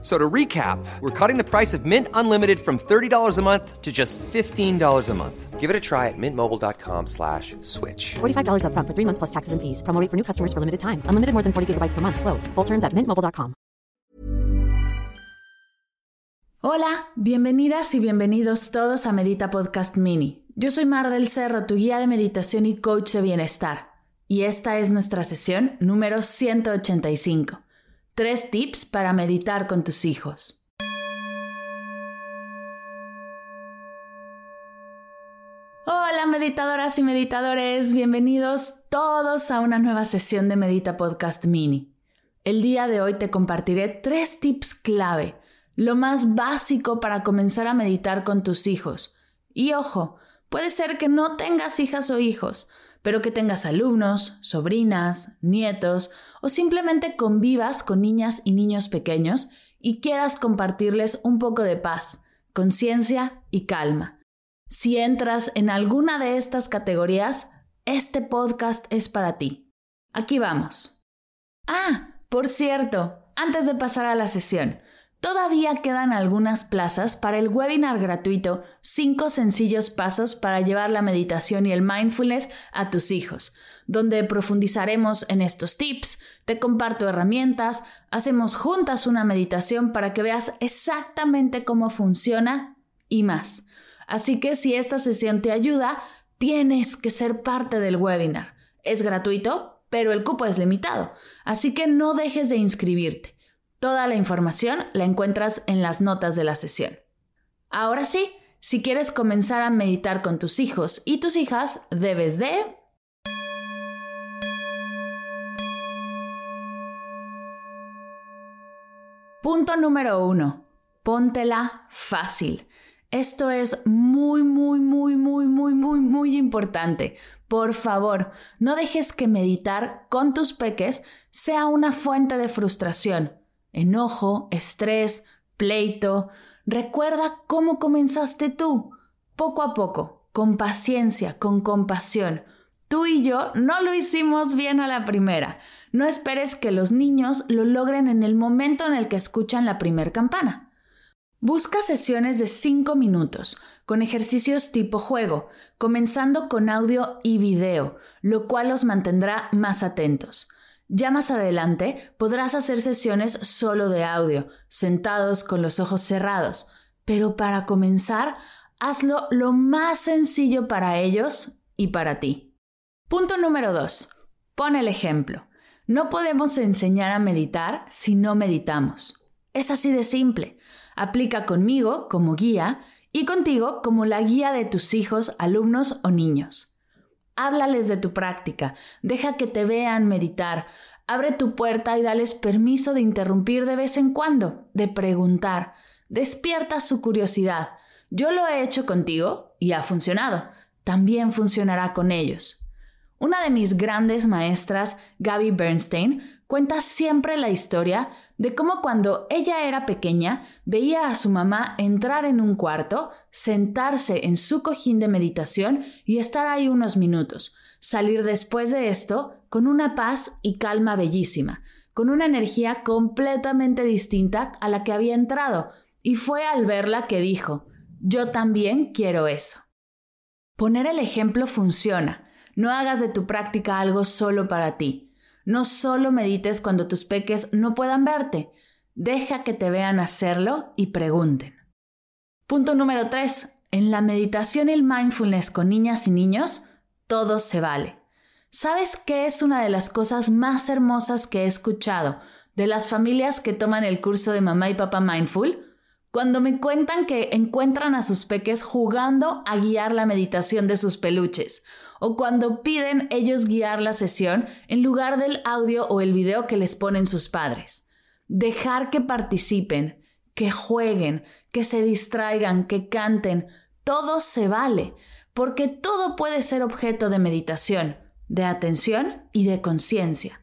So to recap, we're cutting the price of Mint Unlimited from $30 a month to just $15 a month. Give it a try at mintmobile.com slash switch. $45 upfront for three months plus taxes and fees. Promo rate for new customers for limited time. Unlimited more than 40 gigabytes per month. Slows. Full terms at mintmobile.com. Hola, bienvenidas y bienvenidos todos a Medita Podcast Mini. Yo soy Mar del Cerro, tu guía de meditación y coach de bienestar. Y esta es nuestra sesión número 185. Tres tips para meditar con tus hijos. Hola meditadoras y meditadores, bienvenidos todos a una nueva sesión de Medita Podcast Mini. El día de hoy te compartiré tres tips clave, lo más básico para comenzar a meditar con tus hijos. Y ojo, puede ser que no tengas hijas o hijos, pero que tengas alumnos, sobrinas, nietos o simplemente convivas con niñas y niños pequeños y quieras compartirles un poco de paz, conciencia y calma. Si entras en alguna de estas categorías, este podcast es para ti. Aquí vamos. Ah, por cierto, antes de pasar a la sesión, Todavía quedan algunas plazas para el webinar gratuito 5 sencillos pasos para llevar la meditación y el mindfulness a tus hijos, donde profundizaremos en estos tips, te comparto herramientas, hacemos juntas una meditación para que veas exactamente cómo funciona y más. Así que si esta sesión te ayuda, tienes que ser parte del webinar. Es gratuito, pero el cupo es limitado, así que no dejes de inscribirte. Toda la información la encuentras en las notas de la sesión. Ahora sí, si quieres comenzar a meditar con tus hijos y tus hijas, debes de... Punto número uno. Póntela fácil. Esto es muy, muy, muy, muy, muy, muy, muy importante. Por favor, no dejes que meditar con tus peques sea una fuente de frustración enojo, estrés, pleito. Recuerda cómo comenzaste tú, poco a poco, con paciencia, con compasión. Tú y yo no lo hicimos bien a la primera. No esperes que los niños lo logren en el momento en el que escuchan la primer campana. Busca sesiones de 5 minutos, con ejercicios tipo juego, comenzando con audio y video, lo cual los mantendrá más atentos. Ya más adelante podrás hacer sesiones solo de audio, sentados con los ojos cerrados, pero para comenzar, hazlo lo más sencillo para ellos y para ti. Punto número 2. Pon el ejemplo. No podemos enseñar a meditar si no meditamos. Es así de simple. Aplica conmigo como guía y contigo como la guía de tus hijos, alumnos o niños. Háblales de tu práctica, deja que te vean meditar, abre tu puerta y dales permiso de interrumpir de vez en cuando, de preguntar, despierta su curiosidad. Yo lo he hecho contigo y ha funcionado, también funcionará con ellos. Una de mis grandes maestras, Gaby Bernstein, cuenta siempre la historia de cómo cuando ella era pequeña veía a su mamá entrar en un cuarto, sentarse en su cojín de meditación y estar ahí unos minutos, salir después de esto con una paz y calma bellísima, con una energía completamente distinta a la que había entrado, y fue al verla que dijo, yo también quiero eso. Poner el ejemplo funciona, no hagas de tu práctica algo solo para ti no solo medites cuando tus peques no puedan verte, deja que te vean hacerlo y pregunten. Punto número 3. En la meditación y el mindfulness con niñas y niños, todo se vale. ¿Sabes qué es una de las cosas más hermosas que he escuchado de las familias que toman el curso de mamá y papá mindful? Cuando me cuentan que encuentran a sus peques jugando a guiar la meditación de sus peluches o cuando piden ellos guiar la sesión en lugar del audio o el video que les ponen sus padres. Dejar que participen, que jueguen, que se distraigan, que canten, todo se vale, porque todo puede ser objeto de meditación, de atención y de conciencia.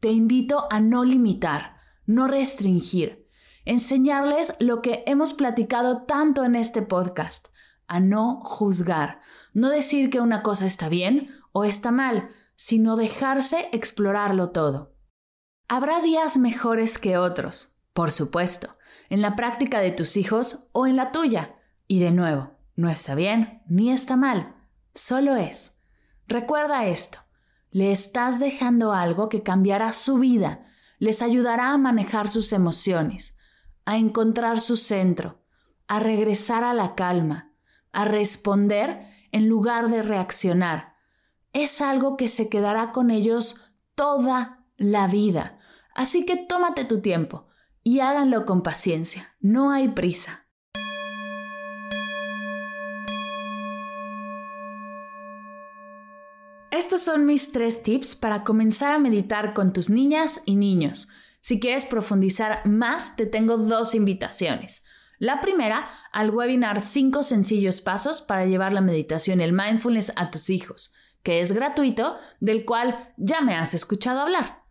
Te invito a no limitar, no restringir. Enseñarles lo que hemos platicado tanto en este podcast, a no juzgar, no decir que una cosa está bien o está mal, sino dejarse explorarlo todo. Habrá días mejores que otros, por supuesto, en la práctica de tus hijos o en la tuya. Y de nuevo, no está bien ni está mal, solo es. Recuerda esto, le estás dejando algo que cambiará su vida, les ayudará a manejar sus emociones, a encontrar su centro, a regresar a la calma, a responder en lugar de reaccionar. Es algo que se quedará con ellos toda la vida. Así que tómate tu tiempo y háganlo con paciencia. No hay prisa. Estos son mis tres tips para comenzar a meditar con tus niñas y niños. Si quieres profundizar más, te tengo dos invitaciones. La primera, al webinar 5 sencillos pasos para llevar la meditación y el mindfulness a tus hijos, que es gratuito, del cual ya me has escuchado hablar.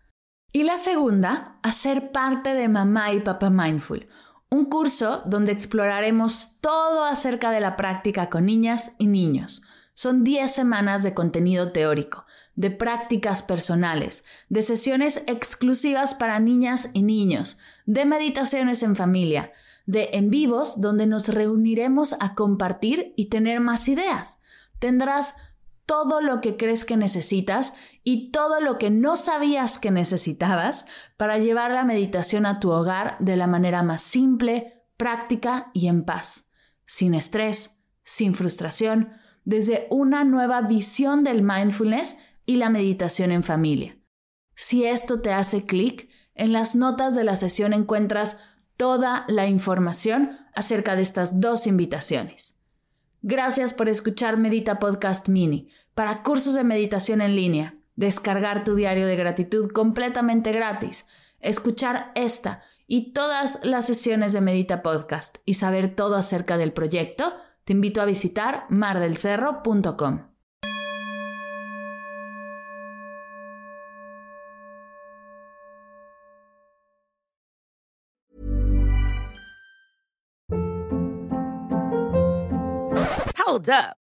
Y la segunda, a ser parte de Mamá y Papá Mindful, un curso donde exploraremos todo acerca de la práctica con niñas y niños. Son 10 semanas de contenido teórico, de prácticas personales, de sesiones exclusivas para niñas y niños, de meditaciones en familia, de en vivos donde nos reuniremos a compartir y tener más ideas. Tendrás todo lo que crees que necesitas y todo lo que no sabías que necesitabas para llevar la meditación a tu hogar de la manera más simple, práctica y en paz, sin estrés, sin frustración, desde una nueva visión del mindfulness y la meditación en familia. Si esto te hace clic, en las notas de la sesión encuentras toda la información acerca de estas dos invitaciones. Gracias por escuchar Medita Podcast Mini para cursos de meditación en línea, descargar tu diario de gratitud completamente gratis, escuchar esta y todas las sesiones de Medita Podcast y saber todo acerca del proyecto, te invito a visitar mardelcerro.com. Hold up.